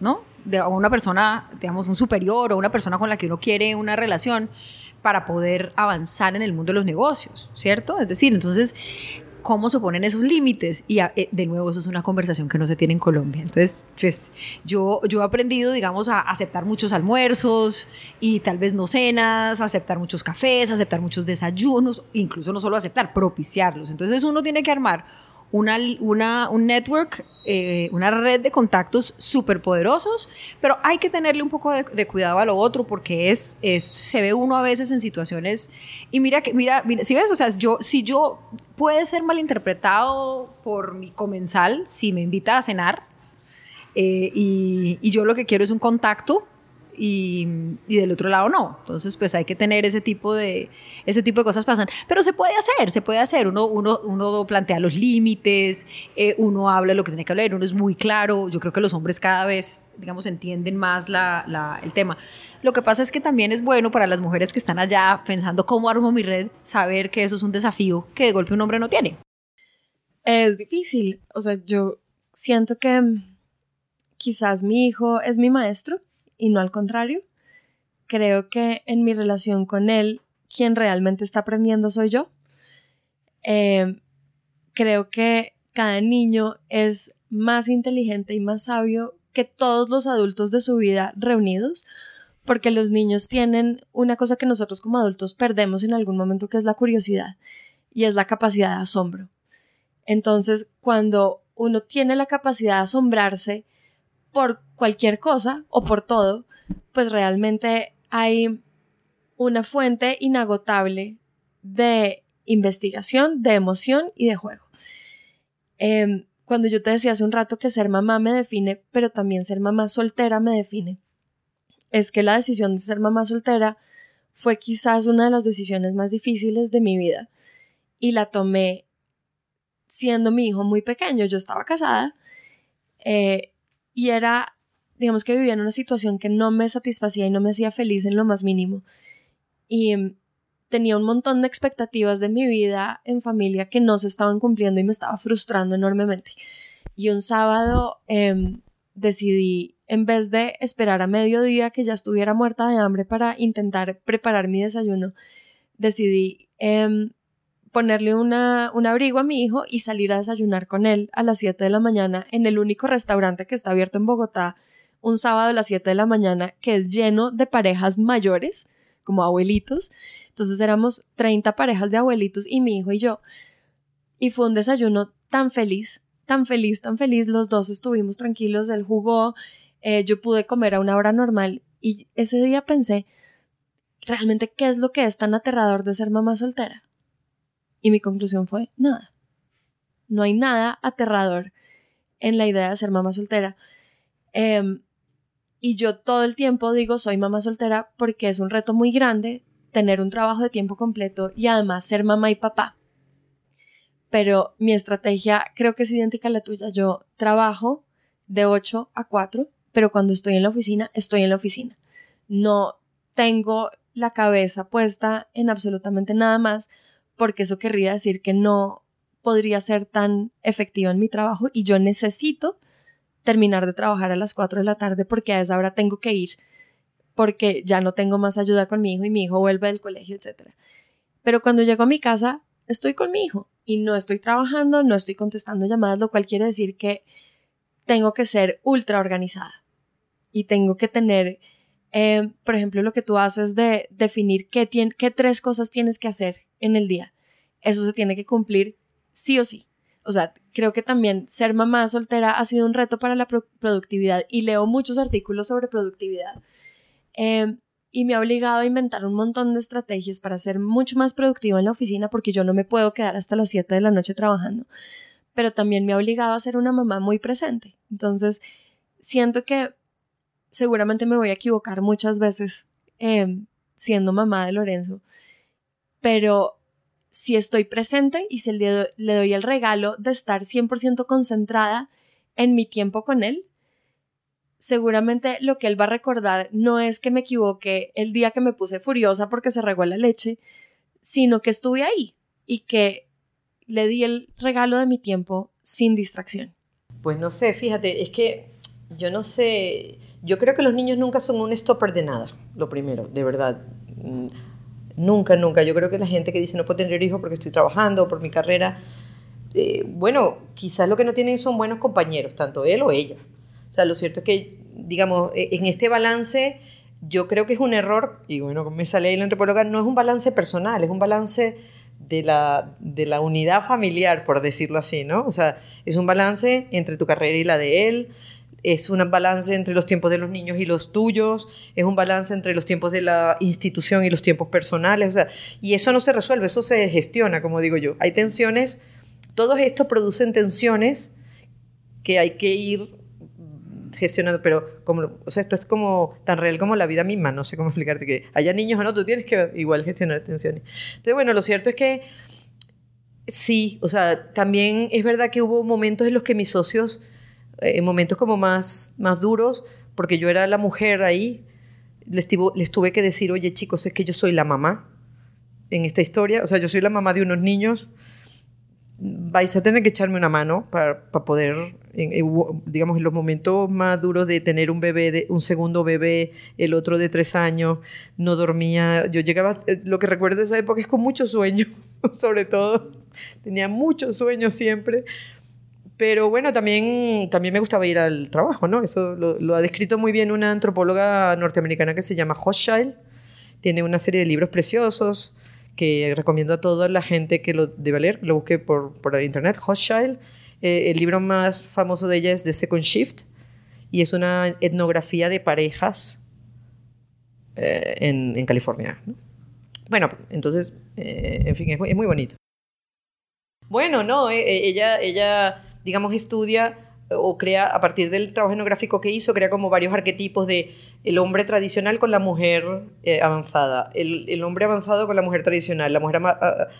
¿no? De una persona, digamos, un superior o una persona con la que uno quiere una relación para poder avanzar en el mundo de los negocios, ¿cierto? Es decir, entonces, cómo se ponen esos límites. Y a- eh, de nuevo, eso es una conversación que no se tiene en Colombia. Entonces, pues, yo, yo he aprendido, digamos, a aceptar muchos almuerzos y tal vez no cenas, aceptar muchos cafés, aceptar muchos desayunos, incluso no solo aceptar, propiciarlos. Entonces, uno tiene que armar una, una, un network, eh, una red de contactos súper poderosos, pero hay que tenerle un poco de, cuidado a lo otro porque es, es, se ve uno a veces en situaciones y mira que, mira, mira si ves, o sea, yo, si yo puede ser malinterpretado por mi comensal si me invita a cenar eh, y, y yo lo que quiero es un contacto y, del otro lado no. Entonces, pues hay que tener ese tipo de, ese tipo de cosas pasan. Pero se puede hacer, se puede hacer. Uno, uno, uno plantea los límites, eh, uno habla lo que tiene que hablar, uno es muy claro. Yo creo que los hombres cada vez, digamos, entienden más la- el tema. Lo que pasa es que también es bueno para las mujeres que están allá pensando cómo armo mi red, saber que eso es un desafío que de golpe un hombre no tiene. Es difícil. O sea, yo siento que mm, quizás mi hijo es mi maestro y no al contrario. Creo que en mi relación con él, quien realmente está aprendiendo soy yo. Eh, creo que cada niño es más inteligente y más sabio que todos los adultos de su vida reunidos, porque los niños tienen una cosa que nosotros como adultos perdemos en algún momento, que es la curiosidad y es la capacidad de asombro. Entonces, cuando uno tiene la capacidad de asombrarse por cualquier cosa o por todo, pues realmente hay una fuente inagotable de investigación, de emoción y de juego. Em, cuando yo te decía hace un rato que ser mamá me define, pero también ser mamá soltera me define, es que la decisión de ser mamá soltera fue quizás una de las decisiones más difíciles de mi vida y la tomé siendo mi hijo muy pequeño. Yo estaba casada eh, y era, digamos que vivía en una situación que no me satisfacía y no me hacía feliz en lo más mínimo. Y mm, tenía un montón de expectativas de mi vida en familia que no se estaban cumpliendo y me estaba frustrando enormemente. Y un sábado em, decidí, en vez de esperar a mediodía que ya estuviera muerta de hambre para intentar preparar mi desayuno, decidí em, ponerle un abrigo a mi hijo y salir a desayunar con él a las 7 de la mañana en el único restaurante que está abierto en Bogotá un sábado a las 7 de la mañana que es lleno de parejas mayores, como abuelitos. Entonces éramos 30 parejas de abuelitos y mi hijo y yo. Y fue un desayuno tan feliz, tan feliz, tan feliz. Los dos estuvimos tranquilos, él jugó, eh, yo pude comer a una hora normal y ese día pensé, realmente, ¿qué es lo que es tan aterrador de ser mamá soltera? Y mi conclusión fue, nada. No hay nada aterrador en la idea de ser mamá soltera. Em, y yo todo el tiempo digo, soy mamá soltera porque es un reto muy grande tener un trabajo de tiempo completo y además ser mamá y papá. Pero mi estrategia creo que es idéntica a la tuya. Yo trabajo de 8 a 4, pero cuando estoy en la oficina, estoy en la oficina. No tengo la cabeza puesta en absolutamente nada más porque eso querría decir que no podría ser tan efectiva en mi trabajo y yo necesito terminar de trabajar a las 4 de la tarde porque a esa hora tengo que ir porque ya no tengo más ayuda con mi hijo y mi hijo vuelve del colegio, etc. Pero cuando llego a mi casa, estoy con mi hijo y no estoy trabajando, no estoy contestando llamadas, lo cual quiere decir que tengo que ser ultra organizada y tengo que tener, eh, por ejemplo, lo que tú haces de definir qué, qué tres cosas tienes que hacer en el día. Eso se tiene que cumplir sí o sí. O sea, creo que también ser mamá soltera ha sido un reto para la pro- productividad y leo muchos artículos sobre productividad. Eh, y me ha obligado a inventar un montón de estrategias para ser mucho más productiva en la oficina porque yo no me puedo quedar hasta las 7 de la noche trabajando. Pero también me ha obligado a ser una mamá muy presente. Entonces, siento que seguramente me voy a equivocar muchas veces eh, siendo mamá de Lorenzo, pero si estoy presente y si le, do- le doy el regalo de estar 100% concentrada en mi tiempo con él, seguramente lo que él va a recordar no es que me equivoqué el día que me puse furiosa porque se regó la leche, sino que estuve ahí y que le di el regalo de mi tiempo sin distracción. Pues no sé, fíjate, es que yo no sé, yo creo que los niños nunca son un stopper de nada, lo primero, de verdad. Nunca, nunca. Yo creo que la gente que dice no puedo tener hijos porque estoy trabajando o por mi carrera, eh, bueno, quizás lo que no tienen son buenos compañeros, tanto él o ella. O sea, lo cierto es que, digamos, e, en este balance yo creo que es un error, y bueno, me sale ahí la antropóloga, no es un balance personal, es un balance de la, de la unidad familiar, por decirlo así, ¿no? O sea, es un balance entre tu carrera y la de él, es un balance entre los tiempos de los niños y los tuyos, es un balance entre los tiempos de la institución y los tiempos personales, o sea, y eso no se resuelve, eso se gestiona, como digo yo. Hay tensiones, todos estos producen tensiones que hay que ir gestionando, pero como, o sea, esto es como tan real como la vida misma, no sé cómo explicarte que haya niños o no, tú tienes que igual gestionar tensiones. Entonces, bueno, lo cierto es que sí, o sea, también es verdad que hubo momentos en los que mis socios, en momentos como más, más duros, porque yo era la mujer ahí, les, les tuve que decir, oye chicos, es que yo soy la mamá en esta historia, o sea, yo soy la mamá de unos niños, vais a tener que echarme una mano para, poder, digamos, en los momentos más duros de tener un bebé, de, un segundo bebé, el otro de tres años, no dormía. Yo llegaba, eh, lo que recuerdo de esa época es con mucho sueño, sobre todo. Tenía mucho sueño siempre. Pero bueno, también, también me gustaba ir al trabajo, ¿no? Eso lo, lo ha descrito muy bien una antropóloga norteamericana que se llama Hochschild. Tiene una serie de libros preciosos que recomiendo a toda la gente que lo debe leer, lo busque por, por internet, Hochschild. Eh, el libro más famoso de ella es The Second Shift y es una etnografía de parejas eh, en, en, California. Bueno, entonces, eh, en fin, es muy, es muy, bonito. Bueno, no, ella, ella, digamos, estudia o crea, a partir del trabajo etnográfico que hizo, crea como varios arquetipos de el hombre tradicional con la mujer eh, avanzada, el, el, hombre avanzado con la mujer tradicional, la mujer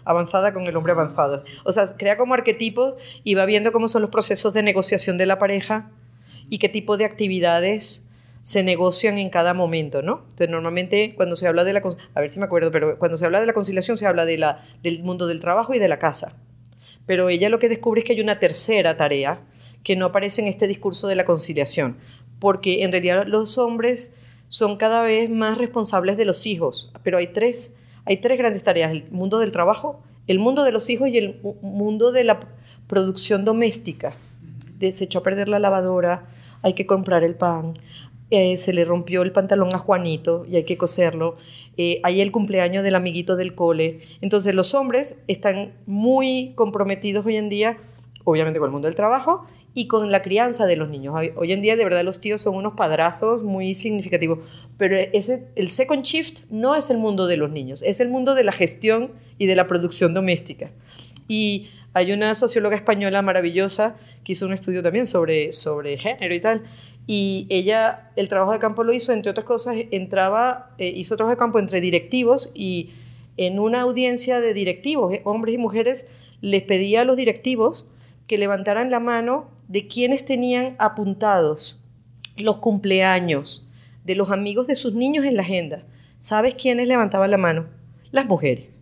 avanzada con el hombre avanzado. O sea, crea como arquetipos y va viendo cómo son los procesos de negociación de la pareja y qué tipo de actividades se negocian en cada momento, ¿no? Entonces, normalmente cuando se habla de la... A ver si me acuerdo, pero cuando se habla de la conciliación se habla de la, del mundo del trabajo y de la casa. Pero ella lo que descubre es que hay una tercera tarea, que no aparece en este discurso de la conciliación, porque en realidad los hombres son cada vez más responsables de los hijos, pero hay tres, hay tres grandes tareas, el mundo del trabajo, el mundo de los hijos y el mundo de la producción doméstica. Se echó a perder la lavadora, hay que comprar el pan, eh, se le rompió el pantalón a Juanito y hay que coserlo, eh, hay el cumpleaños del amiguito del cole. Entonces los hombres están muy comprometidos hoy en día, obviamente con el mundo del trabajo y con la crianza de los niños. Hoy en día de verdad los tíos son unos padrazos muy significativos, pero ese, el second shift no es el mundo de los niños, es el mundo de la gestión y de la producción doméstica. Y hay una socióloga española maravillosa que hizo un estudio también sobre, sobre género y tal, y ella el trabajo de campo lo hizo, entre otras cosas, entraba, eh, hizo trabajo de campo entre directivos y en una audiencia de directivos, eh, hombres y mujeres, les pedía a los directivos que levantaran la mano de quienes tenían apuntados los cumpleaños de los amigos de sus niños en la agenda. ¿Sabes quiénes levantaban la mano? Las mujeres.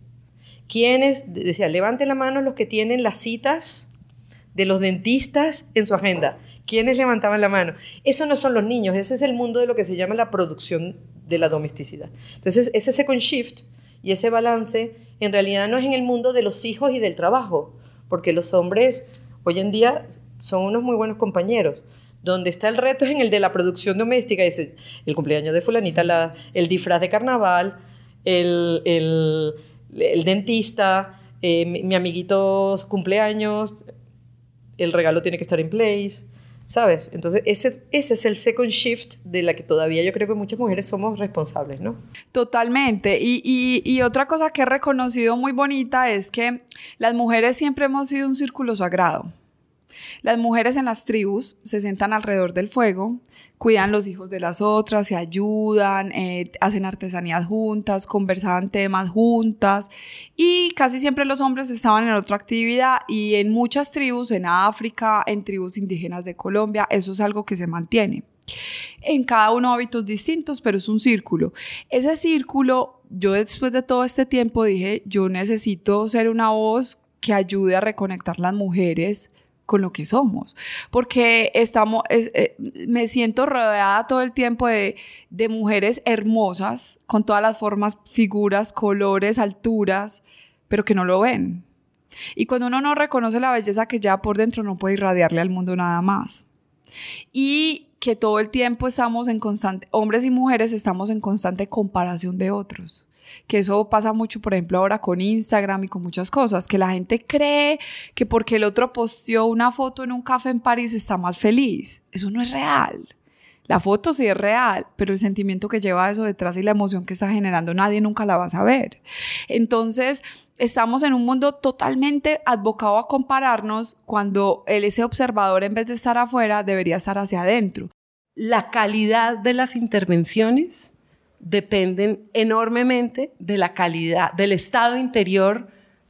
¿Quiénes? Decía, levanten la mano los que tienen las citas de los dentistas en su agenda. ¿Quiénes levantaban la mano? Eso no son los niños, ese es el mundo de lo que se llama la producción de la domesticidad. Entonces, ese second shift y ese balance en realidad no es en el mundo de los hijos y del trabajo, porque los hombres hoy en día son unos muy buenos compañeros. Donde está el reto es en el de la producción doméstica, es el cumpleaños de fulanita, la, el disfraz de carnaval, el, el, el dentista, eh, mi, mi, amiguito cumpleaños, el regalo tiene que estar en place, ¿sabes? Entonces ese, ese es el second shift de la que todavía yo creo que muchas mujeres somos responsables, ¿no? Totalmente. Y, y, y otra cosa que he reconocido muy bonita es que las mujeres siempre hemos sido un círculo sagrado. Las mujeres en las tribus se sientan alrededor del fuego, cuidan los hijos de las otras, se ayudan, eh, hacen artesanías juntas, conversaban temas juntas y casi siempre los hombres estaban en otra actividad y en muchas tribus, en África, en tribus indígenas de Colombia, eso es algo que se mantiene. En cada uno hábitos distintos, pero es un círculo. Ese círculo, yo después de todo este tiempo dije, yo necesito ser una voz que ayude a reconectar las mujeres con lo que somos, porque estamos, eh, me siento rodeada todo el tiempo de, de mujeres hermosas, con todas las formas, figuras, colores, alturas, pero que no lo ven, Y cuando uno no reconoce la belleza que ya por dentro no puede irradiarle al mundo nada más. Y que todo el tiempo estamos en constante, hombres y mujeres estamos en constante comparación de otros que eso pasa mucho, por ejemplo, ahora con Instagram y con muchas cosas, que la gente cree que porque el otro posteó una foto en un café en París está más feliz. Eso no es real. La foto sí es real, pero el sentimiento que lleva eso detrás y la emoción que está generando nadie nunca la va a saber. Entonces, estamos en un mundo totalmente advocado a compararnos cuando ese observador en vez de estar afuera debería estar hacia adentro. La calidad de las intervenciones dependen enormemente de la calidad, del estado interior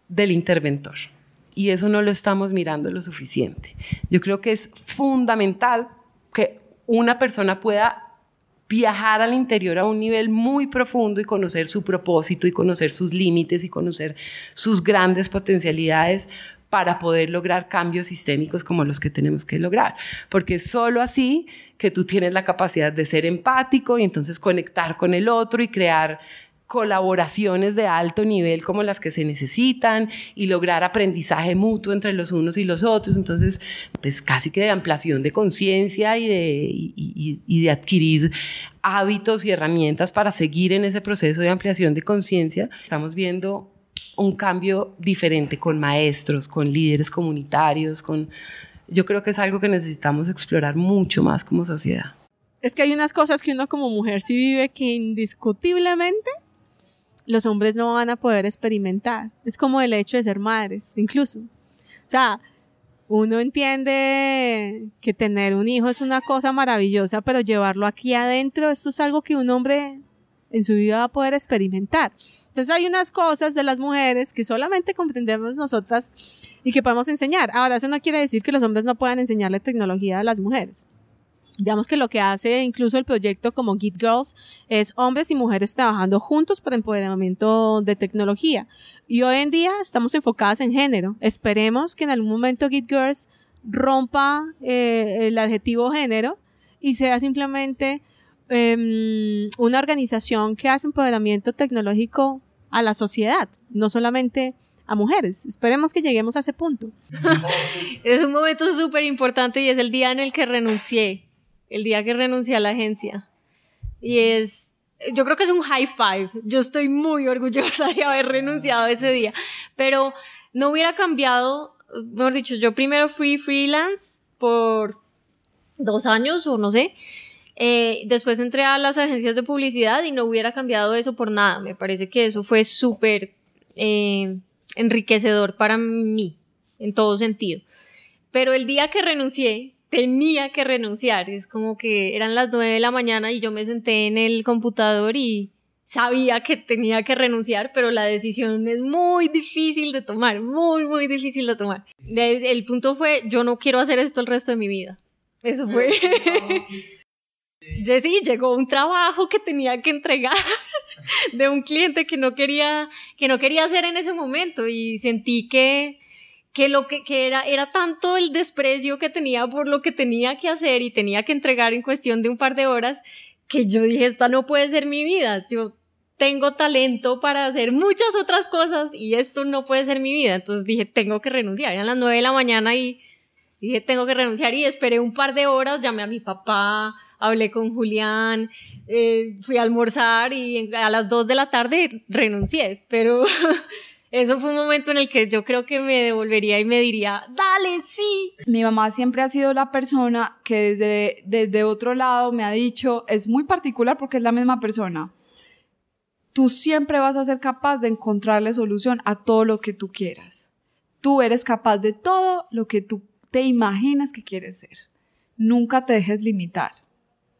del interventor. Y eso no lo estamos mirando lo suficiente. Yo creo que es fundamental que una persona pueda viajar al interior a un nivel muy profundo y conocer su propósito y conocer sus límites y conocer sus grandes potencialidades para poder lograr cambios sistémicos como los que tenemos que lograr. Porque solo así que tú tienes la capacidad de ser empático y entonces conectar con el otro y crear colaboraciones de alto nivel como las que se necesitan y lograr aprendizaje mutuo entre los unos y los otros. Entonces, pues casi que de ampliación de conciencia y de, y, de adquirir hábitos y herramientas para seguir en ese proceso de ampliación de conciencia. Estamos viendo un cambio diferente con maestros, con líderes comunitarios, con... Yo creo que es algo que necesitamos explorar mucho más como sociedad. Es que hay unas cosas que uno como mujer sí vive que indiscutiblemente los hombres no van a poder experimentar. Es como el hecho de ser madres, incluso. O sea, uno entiende que tener un hijo es una cosa maravillosa, pero llevarlo aquí adentro, esto es algo que un hombre en su vida va a poder experimentar. Entonces hay unas cosas de las mujeres que solamente comprendemos nosotras y que podemos enseñar. Ahora, eso no quiere decir que los hombres no puedan enseñarle tecnología a las mujeres. Digamos que lo que hace incluso el proyecto como Git Girls es hombres y mujeres trabajando juntos para empoderamiento de tecnología. Y hoy en día estamos enfocadas en género. Esperemos que en algún momento Git Girls rompa eh, el adjetivo género y sea simplemente em, una organización que hace empoderamiento tecnológico a la sociedad, no solamente a mujeres. Esperemos que lleguemos a ese punto. es un momento súper importante y es el día en el que renuncié, el día que renuncié a la agencia. Y es, yo creo que es un high five. Yo estoy muy orgullosa de haber renunciado ese día, pero no hubiera cambiado, mejor dicho, yo primero fui freelance por dos años o no sé, eh, después entré a las agencias de publicidad y no hubiera cambiado eso por nada. Me parece que eso fue súper eh, enriquecedor para mí, en todo sentido. Pero el día que renuncié, tenía que renunciar. Es como que eran las nueve de la mañana y yo me senté en el computador y sabía que tenía que renunciar, pero la decisión es muy difícil de tomar, muy, muy difícil de tomar. El punto fue, yo no quiero hacer esto el resto de mi vida. Eso fue. Jessy llegó un trabajo que tenía que entregar de un cliente que no quería, que no quería hacer en ese momento y sentí que, que lo que, que, era, era tanto el desprecio que tenía por lo que tenía que hacer y tenía que entregar en cuestión de un par de horas que yo dije, esta no puede ser mi vida. Yo tengo talento para hacer muchas otras cosas y esto no puede ser mi vida. Entonces dije, tengo que renunciar. Eran las nueve de la mañana y dije, tengo que renunciar y esperé un par de horas, llamé a mi papá, hablé con Julián, eh, fui a almorzar y a las 2 de la tarde renuncié, pero eso fue un momento en el que yo creo que me devolvería y me diría, dale, sí. Mi mamá siempre ha sido la persona que desde, desde otro lado me ha dicho, es muy particular porque es la misma persona. Tú siempre vas a ser capaz de encontrarle solución a todo lo que tú quieras. Tú eres capaz de todo lo que tú te imaginas que quieres ser. Nunca te dejes limitar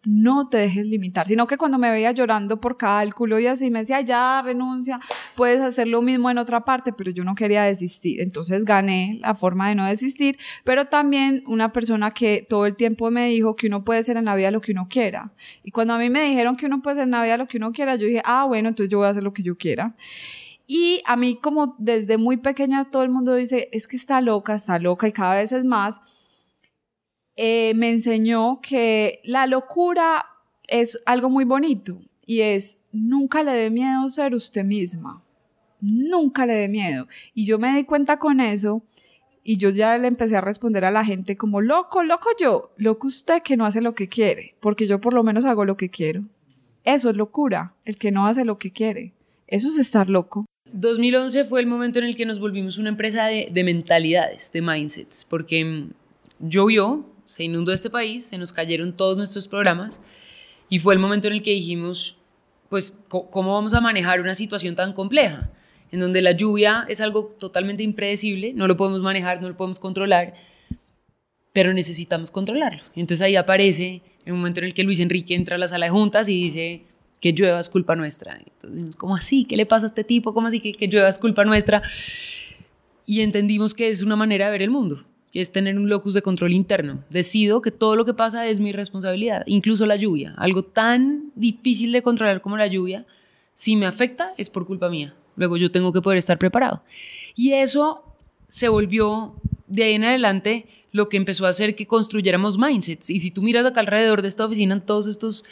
no te dejes limitar, sino que cuando me veía llorando por cálculo y así me decía, ya renuncia, puedes hacer lo mismo en otra parte, pero yo no quería desistir, entonces gané la forma de no desistir, pero también una persona que todo el tiempo me dijo que uno puede ser en la vida lo que uno quiera. Y cuando a mí me dijeron que uno puede ser en la vida lo que uno quiera, yo dije, ah, bueno, entonces yo voy a hacer lo que yo quiera. Y a mí como desde muy pequeña todo el mundo dice, es que está loca, está loca y cada vez es más eh, me enseñó que la locura es algo muy bonito y es nunca le dé miedo ser usted misma. nunca le dé miedo. Y yo me di cuenta con eso y yo ya le empecé a responder a la gente como, loco, loco yo, loco usted que no hace lo que quiere, porque yo por lo menos hago lo que quiero. Eso es locura, el que no hace lo que quiere. Eso es estar loco. 2011 fue el momento en el que nos volvimos una empresa de, de mentalidades, de mindsets, porque mm, llovió, se inundó este país, se nos cayeron todos nuestros programas y fue el momento en el que dijimos, pues, ¿cómo vamos a manejar una situación tan compleja? En donde la lluvia es algo totalmente impredecible, no lo podemos manejar, no lo podemos controlar, pero necesitamos controlarlo. Entonces ahí aparece el momento en el que Luis Enrique entra a la sala de juntas y dice que llueva es culpa nuestra. Entonces, ¿cómo así? ¿Qué le pasa a este tipo? ¿Cómo así que, que llueva es culpa nuestra? Y entendimos que es una manera de ver el mundo es tener un locus de control interno. Decido que todo lo que pasa es mi responsabilidad, incluso la lluvia. Algo tan difícil de controlar como la lluvia, si me afecta es por culpa mía. Luego yo tengo que poder estar preparado. Y eso se volvió de ahí en adelante lo que empezó a hacer que construyéramos mindsets. Y si tú miras acá alrededor de esta oficina, todos estos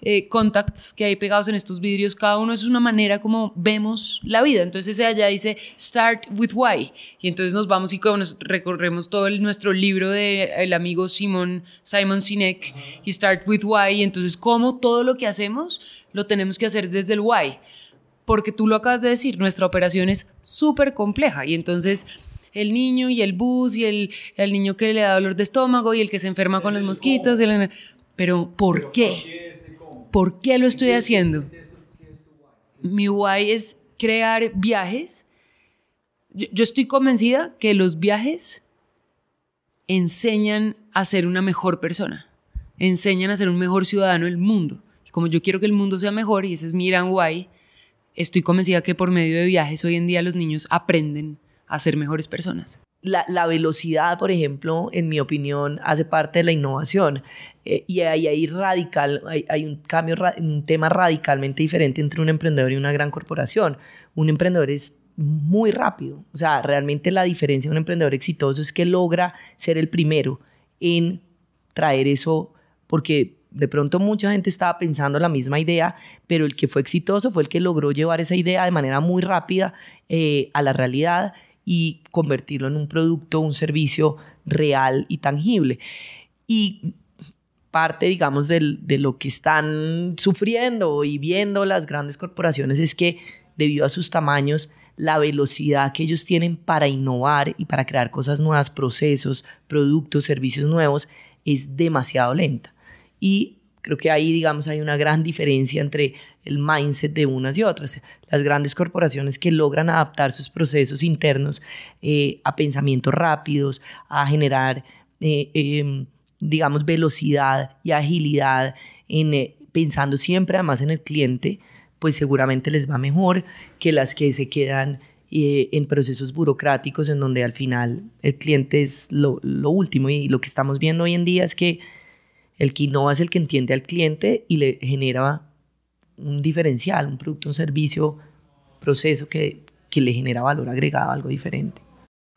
eh, contacts que hay pegados en estos vidrios, cada uno es una manera como vemos la vida. Entonces ese allá dice Start with Why. Y entonces nos vamos y nos recorremos todo nuestro libro del el amigo Simon, Simon Sinek y Start with Why. Y entonces cómo todo lo que hacemos lo tenemos que hacer desde el Why. Porque tú lo acabas de decir, nuestra operación es súper compleja. Y entonces el niño y el bus y el, el, niño que le da dolor de estómago y el que se enferma con los mosquitos. pero ¿por qué? ¿Por qué lo estoy haciendo? Mi why es crear viajes. Yo, estoy convencida que los viajes enseñan a ser una mejor persona, enseñan a ser un mejor ciudadano del mundo. Y como yo quiero que el mundo sea mejor, y ese es mi gran why, estoy convencida que por medio de viajes hoy en día los niños aprenden a ser mejores personas. La, la, velocidad, por ejemplo, en mi opinión, hace parte de la innovación. Eh, y ahí hay, radical, hay, hay, un cambio, un tema radicalmente diferente entre un emprendedor y una gran corporación. Un emprendedor es muy rápido. O sea, realmente la diferencia de un emprendedor exitoso es que logra ser el primero en traer eso, porque de pronto mucha gente estaba pensando la misma idea, pero el que fue exitoso fue el que logró llevar esa idea de manera muy rápida eh, a la realidad y convertirlo en un producto, un servicio real y tangible. Y parte, digamos, de lo que están sufriendo y viendo las grandes corporaciones es que debido a sus tamaños, la velocidad que ellos tienen para innovar y para crear cosas nuevas, procesos, productos, servicios nuevos, es demasiado lenta. Y Creo que ahí, digamos, hay una gran diferencia entre el mindset de unas y otras. Las grandes corporaciones que logran adaptar sus procesos internos eh, a pensamientos rápidos, a generar, eh, em, digamos, velocidad y agilidad, en, eh, pensando siempre además en el cliente, pues seguramente les va mejor que las que se quedan en procesos burocráticos en donde al final el cliente es lo, lo último. Y lo que estamos viendo hoy en día es que el que innova es el que entiende al cliente y le genera un diferencial, un producto, un servicio, proceso que, que le genera valor agregado, algo diferente.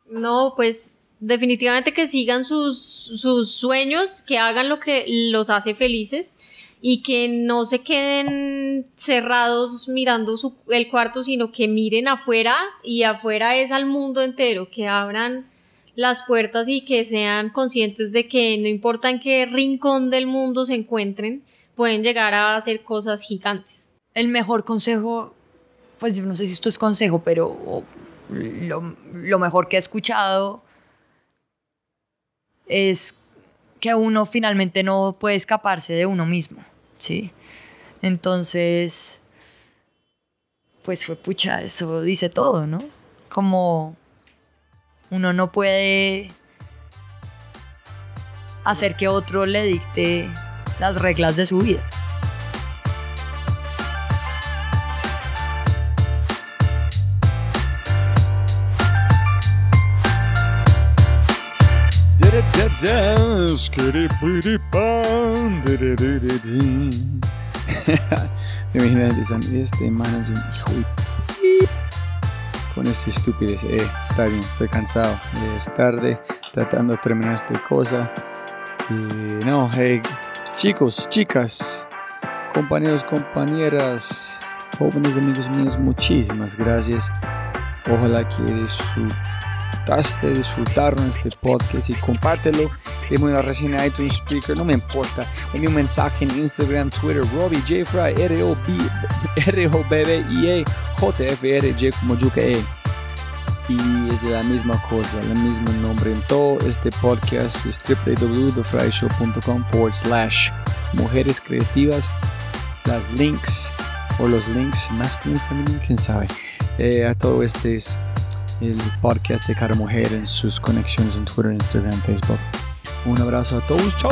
No, pues definitivamente que sigan sus, sus sueños, que hagan lo que los hace felices y que no se queden cerrados mirando su, el cuarto, sino que miren afuera y afuera es al mundo entero, que abran las puertas y que sean conscientes de que no importa en qué rincón del mundo se encuentren, pueden llegar a hacer cosas gigantes. El mejor consejo, pues yo no sé si esto es consejo, pero lo, lo mejor que he escuchado es que uno finalmente no puede escaparse de uno mismo, ¿sí? Entonces, pues fue pucha, eso dice todo, ¿no? Como uno no puede hacer que otro le dicte las reglas de su vida. Me este man es un hijo con esta estupidez. Eh, está bien, estoy cansado. Es tarde, tratando de terminar esta cosa. Y no, hey, chicos, chicas, compañeros, compañeras, jóvenes amigos míos, muchísimas gracias. Ojalá que disfrutaste, disfrutaron este podcast y compártelo. Deme una reseña iTunes Speaker, no me importa. Dame un mensaje en Instagram, Twitter, Robbie J. Fry, R-O-B-B-I-E, J-F-R-J como Yuka E. Y es la misma cosa, el mismo nombre en todo este podcast es www.thefryshow.com forward slash mujeres creativas. Las links o los links masculino y femenino, quién sabe. Eh, a todo este es el podcast de cada mujer en sus conexiones en Twitter, Instagram, Facebook. Un abrazo a todos. Chao.